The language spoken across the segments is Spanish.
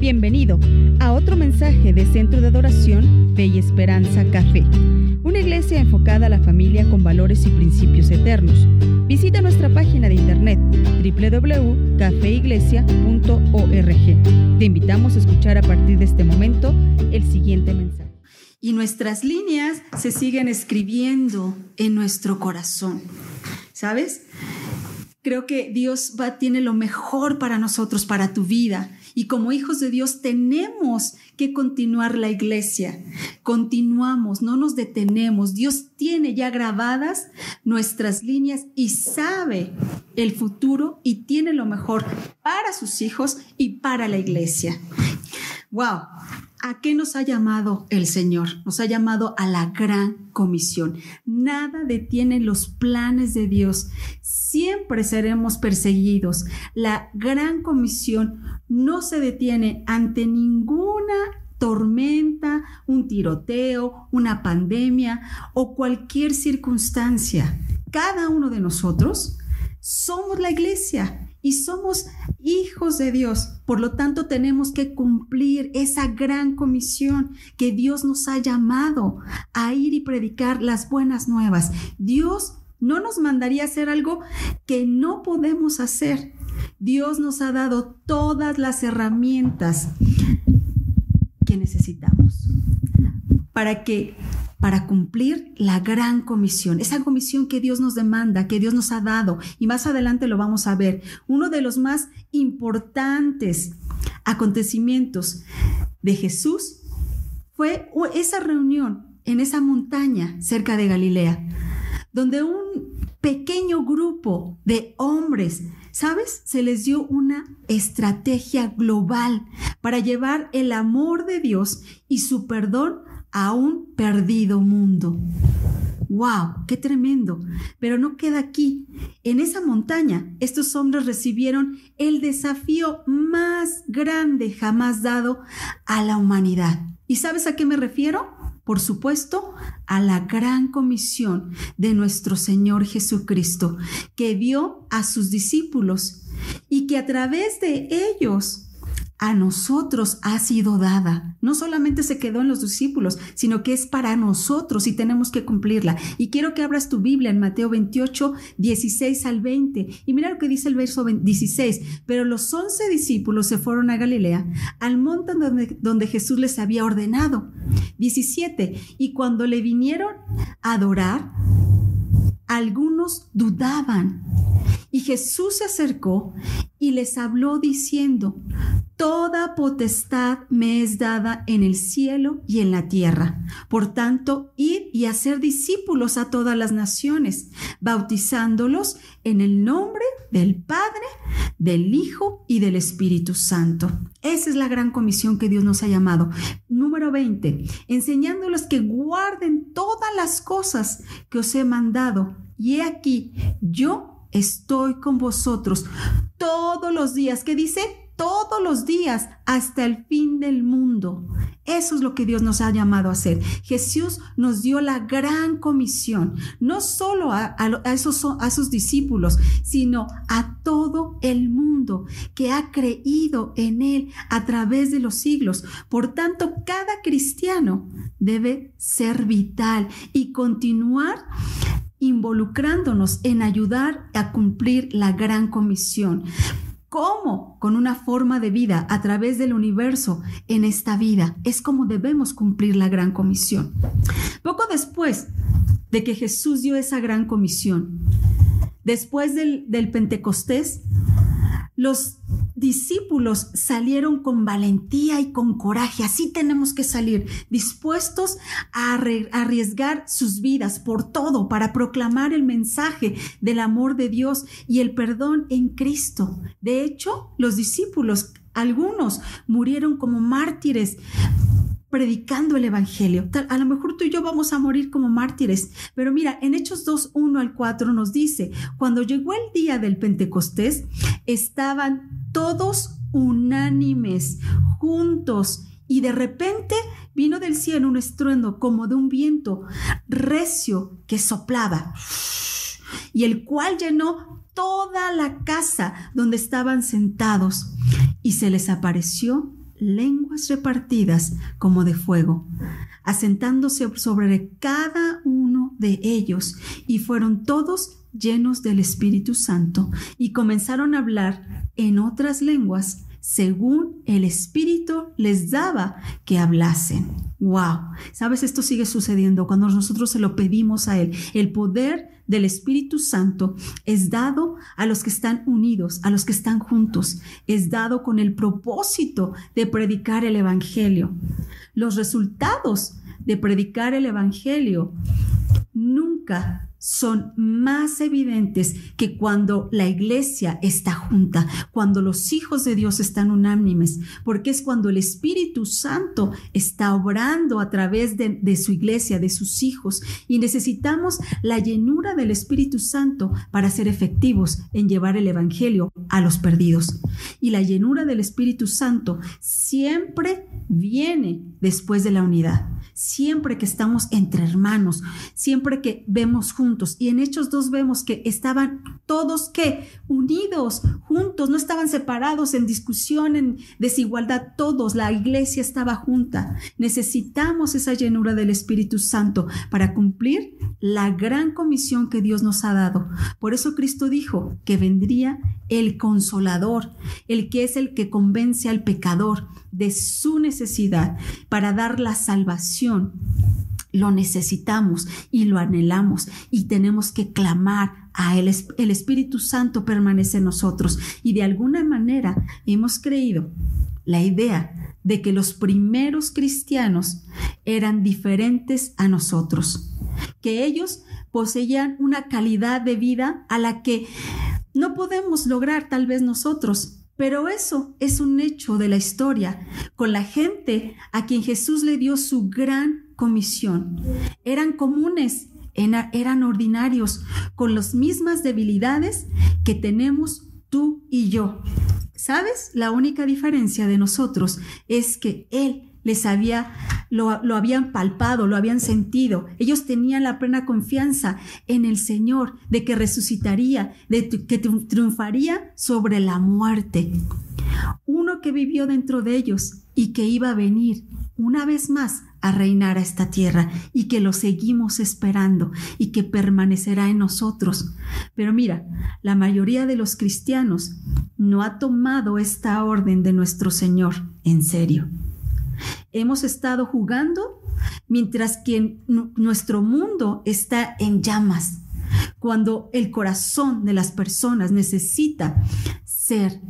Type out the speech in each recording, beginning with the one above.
Bienvenido a otro mensaje de Centro de Adoración Fe y Esperanza Café, una iglesia enfocada a la familia con valores y principios eternos. Visita nuestra página de internet www.cafeiglesia.org. Te invitamos a escuchar a partir de este momento el siguiente mensaje. Y nuestras líneas se siguen escribiendo en nuestro corazón. ¿Sabes? Creo que Dios tiene lo mejor para nosotros, para tu vida. Y como hijos de Dios tenemos que continuar la iglesia. Continuamos, no nos detenemos. Dios tiene ya grabadas nuestras líneas y sabe el futuro y tiene lo mejor para sus hijos y para la iglesia. Wow, ¿A qué nos ha llamado el Señor? Nos ha llamado a la gran comisión. Nada detiene los planes de Dios. Siempre seremos perseguidos. La gran comisión no se detiene ante ninguna tormenta, un tiroteo, una pandemia o cualquier circunstancia. Cada uno de nosotros somos la iglesia y somos hijos de Dios. Por lo tanto, tenemos que cumplir esa gran comisión que Dios nos ha llamado a ir y predicar las buenas nuevas. Dios no nos mandaría hacer algo que no podemos hacer. Dios nos ha dado todas las herramientas que necesitamos para que para cumplir la gran comisión, esa comisión que Dios nos demanda, que Dios nos ha dado, y más adelante lo vamos a ver. Uno de los más importantes acontecimientos de Jesús fue esa reunión en esa montaña cerca de Galilea, donde un pequeño grupo de hombres, ¿sabes? Se les dio una estrategia global para llevar el amor de Dios y su perdón a un perdido mundo. ¡Wow! ¡Qué tremendo! Pero no queda aquí. En esa montaña, estos hombres recibieron el desafío más grande jamás dado a la humanidad. ¿Y sabes a qué me refiero? Por supuesto, a la gran comisión de nuestro Señor Jesucristo, que dio a sus discípulos y que a través de ellos a nosotros ha sido dada. No solamente se quedó en los discípulos, sino que es para nosotros y tenemos que cumplirla. Y quiero que abras tu Biblia en Mateo 28, 16 al 20. Y mira lo que dice el verso 16. Pero los once discípulos se fueron a Galilea, al monte donde, donde Jesús les había ordenado. 17. Y cuando le vinieron a adorar, algunos dudaban. Y Jesús se acercó y les habló diciendo, Toda potestad me es dada en el cielo y en la tierra. Por tanto, id y hacer discípulos a todas las naciones, bautizándolos en el nombre del Padre, del Hijo y del Espíritu Santo. Esa es la gran comisión que Dios nos ha llamado. Número 20, enseñándolos que guarden todas las cosas que os he mandado. Y he aquí, yo estoy con vosotros todos los días. ¿Qué dice? Todos los días hasta el fin del mundo. Eso es lo que Dios nos ha llamado a hacer. Jesús nos dio la gran comisión, no solo a, esos, a sus discípulos, sino a todo el mundo que ha creído en Él a través de los siglos. Por tanto, cada cristiano debe ser vital y continuar involucrándonos en ayudar a cumplir la gran comisión. ¿Cómo? Con una forma de vida a través del universo en esta vida. Es como debemos cumplir la gran comisión. Poco después de que Jesús dio esa gran comisión, después del, del Pentecostés, los discípulos salieron con valentía y con coraje. Así tenemos que salir, dispuestos a arriesgar sus vidas por todo para proclamar el mensaje del amor de Dios y el perdón en Cristo. De hecho, los discípulos, algunos murieron como mártires predicando el Evangelio. A lo mejor tú y yo vamos a morir como mártires, pero mira, en Hechos 2, 1 al 4 nos dice, cuando llegó el día del Pentecostés, estaban todos unánimes, juntos, y de repente vino del cielo un estruendo como de un viento recio que soplaba, y el cual llenó toda la casa donde estaban sentados, y se les apareció lenguas repartidas como de fuego, asentándose sobre cada uno de ellos, y fueron todos llenos del Espíritu Santo, y comenzaron a hablar en otras lenguas según el Espíritu les daba que hablasen. Wow, sabes, esto sigue sucediendo cuando nosotros se lo pedimos a Él. El poder del Espíritu Santo es dado a los que están unidos, a los que están juntos. Es dado con el propósito de predicar el Evangelio. Los resultados de predicar el Evangelio nunca son más evidentes que cuando la iglesia está junta, cuando los hijos de Dios están unánimes, porque es cuando el Espíritu Santo está obrando a través de, su iglesia, de sus hijos, y necesitamos la llenura del Espíritu Santo para ser efectivos en llevar el Evangelio a los perdidos. Y la llenura del Espíritu Santo siempre viene después de la unidad siempre que estamos entre hermanos, siempre que vemos juntos. Y en Hechos 2 vemos que estaban todos que unidos, juntos, no estaban separados en discusión, en desigualdad, todos, la iglesia estaba junta. Necesitamos esa llenura del Espíritu Santo para cumplir la gran comisión que Dios nos ha dado. Por eso Cristo dijo que vendría el consolador, el que es el que convence al pecador de su necesidad para dar la salvación. Lo necesitamos y lo anhelamos y tenemos que clamar a él. El Espíritu Santo permanece en nosotros y de alguna manera hemos creído la idea de que los primeros cristianos eran diferentes a nosotros, que ellos poseían una calidad de vida a la que no podemos lograr tal vez nosotros. Pero eso es un hecho de la historia, con la gente a quien Jesús le dio su gran comisión. Eran comunes, eran ordinarios, con las mismas debilidades que tenemos tú y yo. ¿Sabes? La única diferencia de nosotros es que Él les había, lo, lo, habían palpado, lo habían sentido. Ellos tenían la plena confianza en el Señor de que resucitaría, de que triunfaría sobre la muerte. Uno que vivió dentro de ellos y que iba a venir una vez más a reinar a esta tierra y que lo seguimos esperando y que permanecerá en nosotros. Pero mira, la mayoría de los cristianos no ha tomado esta orden de nuestro Señor en serio. Hemos estado jugando mientras que nuestro mundo está en llamas, cuando el corazón de las personas necesita ser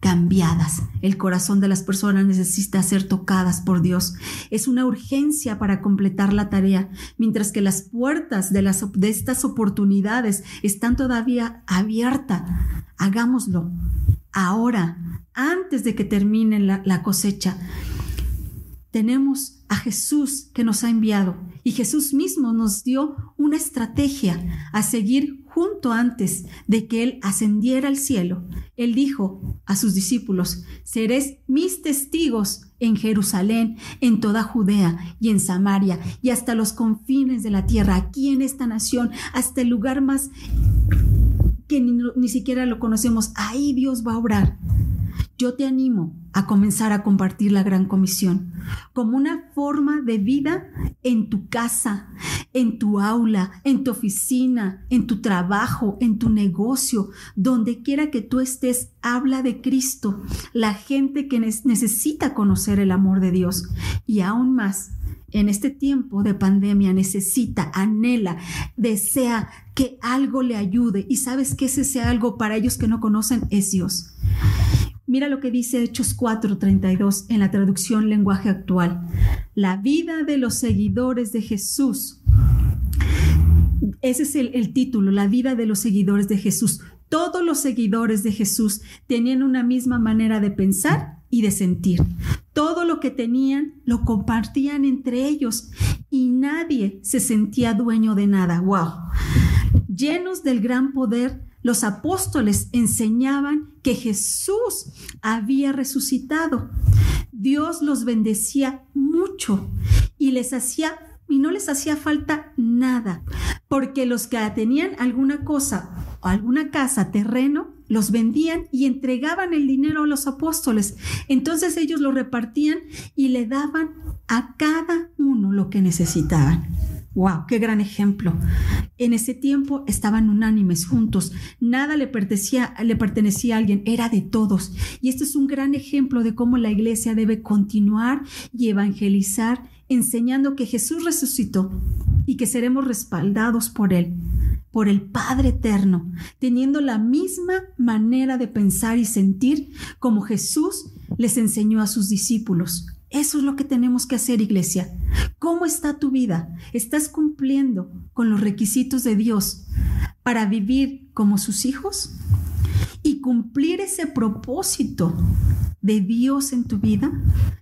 cambiadas. El corazón de las personas necesita ser tocadas por Dios. Es una urgencia para completar la tarea, mientras que las puertas de, las, de estas oportunidades están todavía abiertas. Hagámoslo ahora, antes de que termine la, la cosecha tenemos a Jesús que nos ha enviado y Jesús mismo nos dio una estrategia a seguir junto antes de que Él ascendiera al cielo. Él dijo a sus discípulos, seréis mis testigos en Jerusalén, en toda Judea y en Samaria y hasta los confines de la tierra, aquí en esta nación, hasta el lugar más que ni, ni siquiera lo conocemos. Ahí Dios va a obrar. Yo te animo a comenzar a compartir la gran comisión como una forma de vida en tu casa, en tu aula, en tu oficina, en tu trabajo, en tu negocio, donde quiera que tú estés, habla de Cristo, la gente que necesita conocer el amor de Dios y aún más. En este tiempo de pandemia necesita, anhela, desea que algo le ayude y sabes que ese sea algo para ellos que no conocen es Dios. Mira lo que dice Hechos 4:32 en la traducción lenguaje actual. La vida de los seguidores de Jesús. Ese es el, el título, la vida de los seguidores de Jesús. Todos los seguidores de Jesús tenían una misma manera de pensar y de sentir. Todo lo que tenían lo compartían entre ellos y nadie se sentía dueño de nada. ¡Wow! Llenos del gran poder los apóstoles enseñaban que Jesús había resucitado. Dios los bendecía mucho y les hacía y no les hacía falta nada, porque los que tenían alguna cosa o alguna casa, terreno, los vendían y entregaban el dinero a los apóstoles. Entonces ellos lo repartían y le daban a cada uno lo que necesitaban. ¡Wow! ¡Qué gran ejemplo! En ese tiempo estaban unánimes, juntos. Nada le pertenecía, le pertenecía a alguien, era de todos. Y este es un gran ejemplo de cómo la iglesia debe continuar y evangelizar, enseñando que Jesús resucitó y que seremos respaldados por Él, por el Padre Eterno, teniendo la misma manera de pensar y sentir como Jesús les enseñó a sus discípulos. Eso es lo que tenemos que hacer, iglesia. ¿Cómo está tu vida? ¿Estás cumpliendo con los requisitos de Dios para vivir como sus hijos? Y cumplir ese propósito de Dios en tu vida,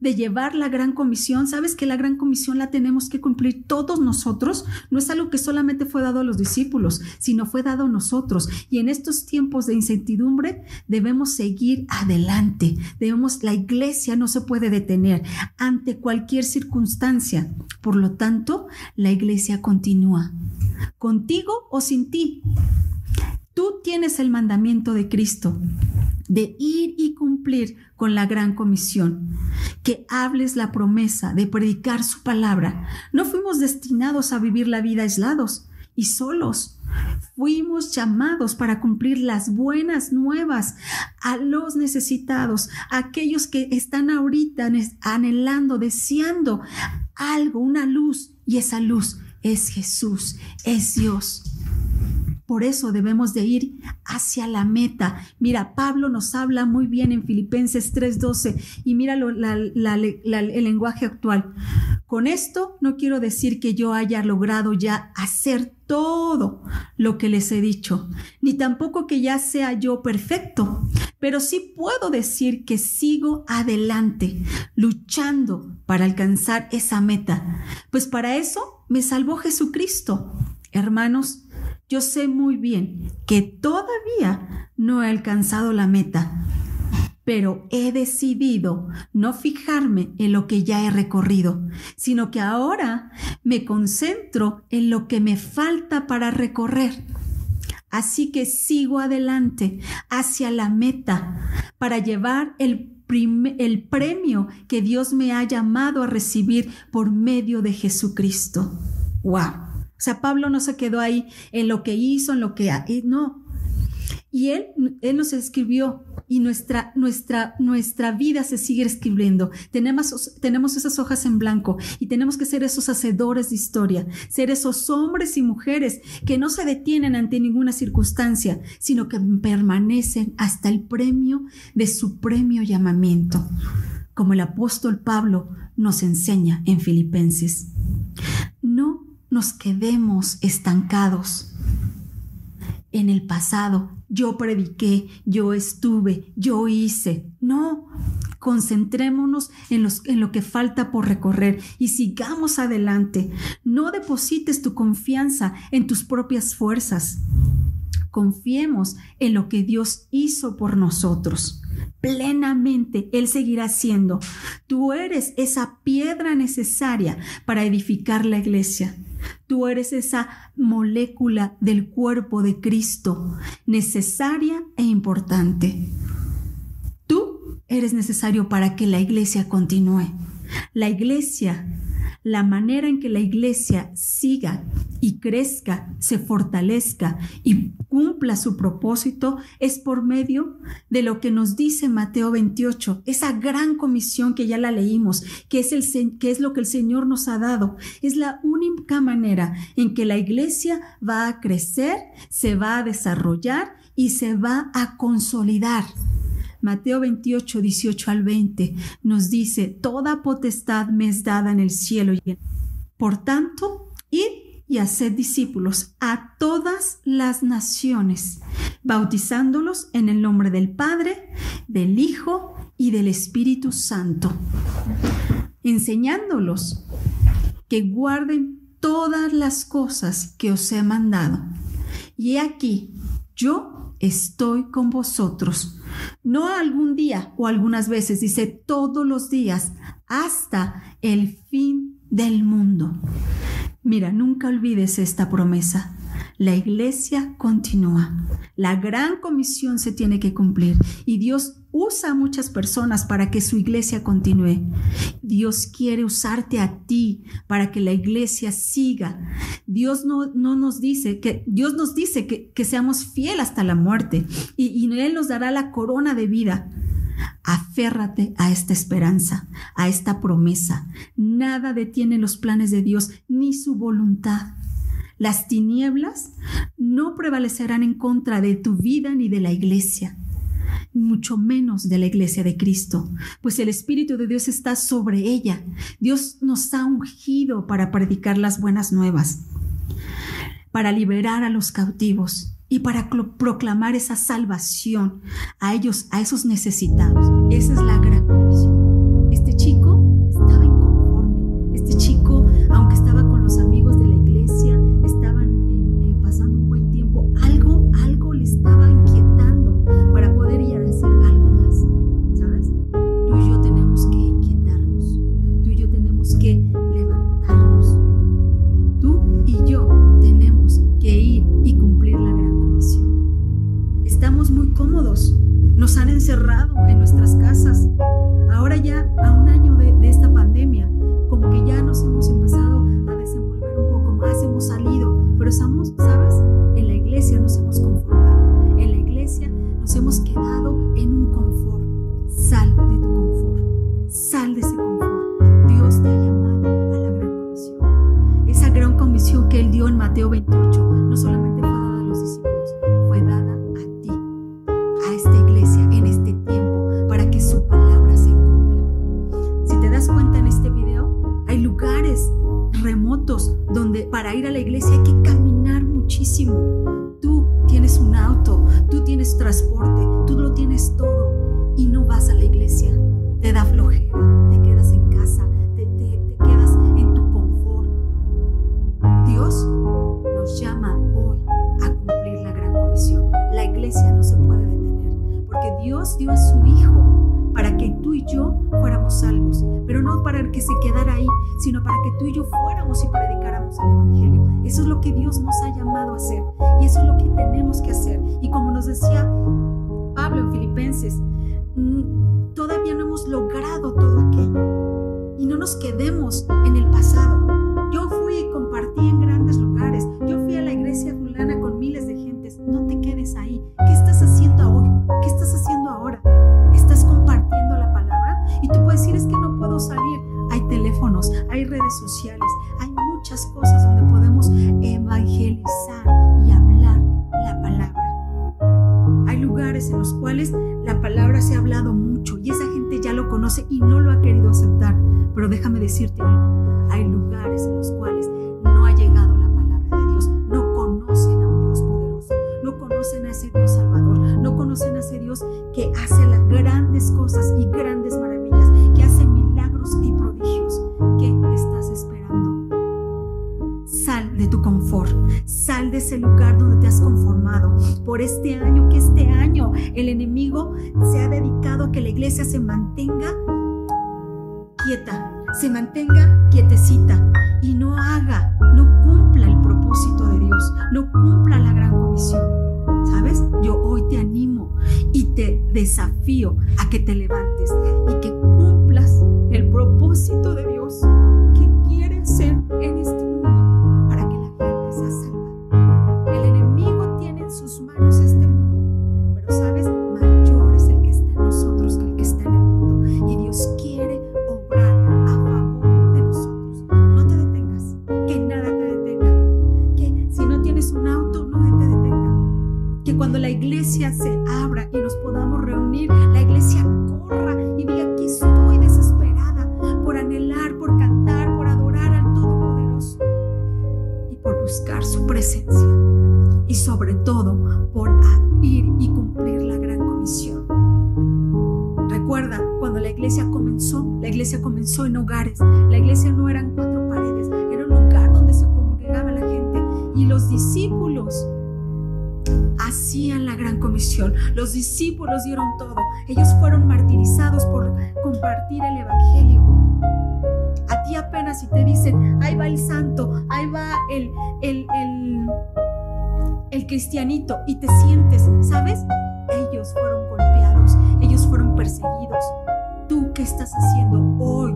de llevar la gran comisión. Sabes que la gran comisión la tenemos que cumplir todos nosotros. No es algo que solamente fue dado a los discípulos, sino fue dado a nosotros. Y en estos tiempos de incertidumbre debemos seguir adelante. Debemos, la iglesia no se puede detener ante cualquier circunstancia. Por lo tanto, la iglesia continúa. Contigo o sin ti. Tú tienes el mandamiento de Cristo de ir y cumplir con la gran comisión, que hables la promesa de predicar su palabra. No fuimos destinados a vivir la vida aislados y solos. Fuimos llamados para cumplir las buenas nuevas a los necesitados, a aquellos que están ahorita anhelando, deseando algo, una luz, y esa luz es Jesús, es Dios. Por eso debemos de ir hacia la meta. Mira, Pablo nos habla muy bien en Filipenses 3:12 y mira el lenguaje actual. Con esto no quiero decir que yo haya logrado ya hacer todo lo que les he dicho, ni tampoco que ya sea yo perfecto, pero sí puedo decir que sigo adelante, luchando para alcanzar esa meta, pues para eso me salvó Jesucristo. Hermanos, yo sé muy bien que todavía no he alcanzado la meta, pero he decidido no fijarme en lo que ya he recorrido, sino que ahora me concentro en lo que me falta para recorrer. Así que sigo adelante hacia la meta para llevar el, el premio que Dios me ha llamado a recibir por medio de Jesucristo. ¡Wow! O sea, Pablo no se quedó ahí en lo que hizo, en lo que... No. Y él, él nos escribió y nuestra, nuestra, nuestra vida se sigue escribiendo. Tenemos, tenemos esas hojas en blanco y tenemos que ser esos hacedores de historia, ser esos hombres y mujeres que no se detienen ante ninguna circunstancia, sino que permanecen hasta el premio de su premio llamamiento, como el apóstol Pablo nos enseña en Filipenses. No nos quedemos estancados en el pasado. Yo prediqué, yo estuve, yo hice. No, concentrémonos en, en, lo que falta por recorrer y sigamos adelante. No deposites tu confianza en tus propias fuerzas. Confiemos en lo que Dios hizo por nosotros. Plenamente Él seguirá siendo. Tú eres esa piedra necesaria para edificar la iglesia. Tú eres esa molécula del cuerpo de Cristo, necesaria e importante. Tú eres necesario para que la iglesia continúe. La iglesia la manera en que la iglesia siga y crezca, se fortalezca y cumpla su propósito es por medio de lo que nos dice Mateo 28, esa gran comisión que ya la leímos, que es, el, que es lo que el Señor nos ha dado. Es la única manera en que la iglesia va a crecer, se va a desarrollar y se va a consolidar. Mateo 28, 18 al 20 nos dice, Toda potestad me es dada en el cielo y Por tanto, id y haced discípulos a todas las naciones, bautizándolos en el nombre del Padre, del Hijo y del Espíritu Santo, enseñándolos que guarden todas las cosas que os he mandado. Y aquí, yo estoy con vosotros no algún día o algunas veces, dice todos los días, hasta el fin del mundo. Mira, nunca olvides esta promesa. la iglesia continúa. La gran comisión se tiene que cumplir y Dios usa a muchas personas para que su iglesia continúe. Dios quiere usarte a ti para que la iglesia siga. Dios no, no nos dice que Dios nos dice que, que seamos fieles hasta la muerte y, y Él nos dará la corona de vida. Aférrate a esta esperanza, a esta promesa. Nada detiene los planes de Dios ni su voluntad. Las tinieblas no prevalecerán en contra de tu vida ni de la iglesia, mucho menos de la iglesia de Cristo, pues el Espíritu de Dios está sobre ella. Dios nos ha ungido para predicar las buenas nuevas, para liberar a los cautivos y para proclamar esa salvación a ellos, a esos necesitados. Esa es la Dios dio a su Hijo para que tú y yo fuéramos salvos, pero no para que se quedara ahí, sino para que tú y yo fuéramos y predicáramos el Evangelio. Eso es lo que Dios nos ha llamado a hacer y eso es lo que tenemos que hacer. Y como nos decía Pablo en Filipenses, mm, todavía no hemos logrado todo aquello y no nos quedemos en el pasado. Redes sociales, hay muchas cosas de ese lugar donde te has conformado. Por este año, que este año el enemigo se ha dedicado a que la iglesia se mantenga quieta, se mantenga quietecita y no haga, no cumpla el propósito de Dios, no cumpla la gran comisión. ¿Sabes? Yo hoy te animo y te desafío a que te levantes y que cumplas el propósito de Dios que quiere hacer en este la Los discípulos dieron todo. Ellos fueron martirizados por compartir el evangelio. A ti apenas si te dicen, ahí va el santo, ahí va el, el, el, el cristianito y te sientes, ¿sabes? Ellos fueron golpeados, ellos fueron perseguidos. ¿Tú qué estás haciendo hoy?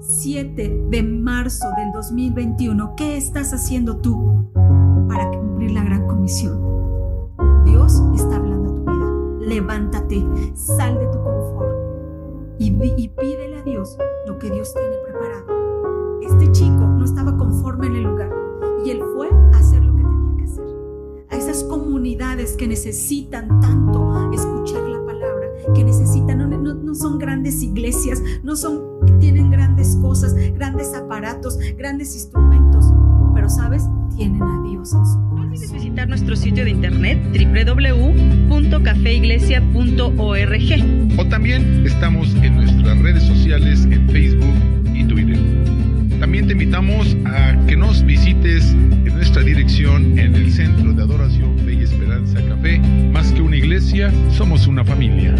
7 de marzo del 2021, ¿qué estás haciendo tú para cumplir la gran comisión? Dios está Levántate, sal de tu confort y, y pídele a Dios lo que Dios tiene preparado. Este chico no estaba conforme en el lugar y él fue a hacer lo que tenía que hacer. A esas comunidades que necesitan tanto escuchar la palabra, que necesitan, no, no, son grandes iglesias, no son, tienen grandes cosas, grandes aparatos, grandes instrumentos, pero sabes, tienen a Dios en su corazón. Olvides visitar nuestro sitio de internet www.cafeiglesia.org. O también estamos en nuestras redes sociales en Facebook y Twitter. También te invitamos a que nos visites en nuestra dirección en el Centro de Adoración Fe y Esperanza Café. Más que una iglesia, somos una familia.